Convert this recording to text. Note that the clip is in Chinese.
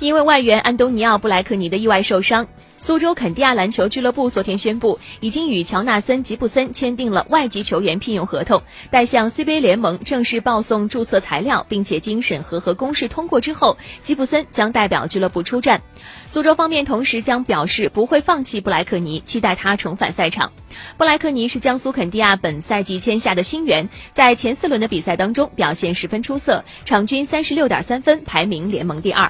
因为外援安东尼奥布莱克尼的意外受伤苏州肯尼亚篮球俱乐部昨天宣布已经与乔纳森吉布森签订了外籍球员聘用合同。待向 cba 联盟正式报送注册材料并且经审核和公示通过之后吉布森将代表俱乐部出战。苏州方面同时将表示不会放弃布莱克尼期待他重返赛场。布莱克尼是江苏肯尼亚本赛季签下的新援在前四轮的比赛当中表现十分出色场均三十六点三分排名联盟第二。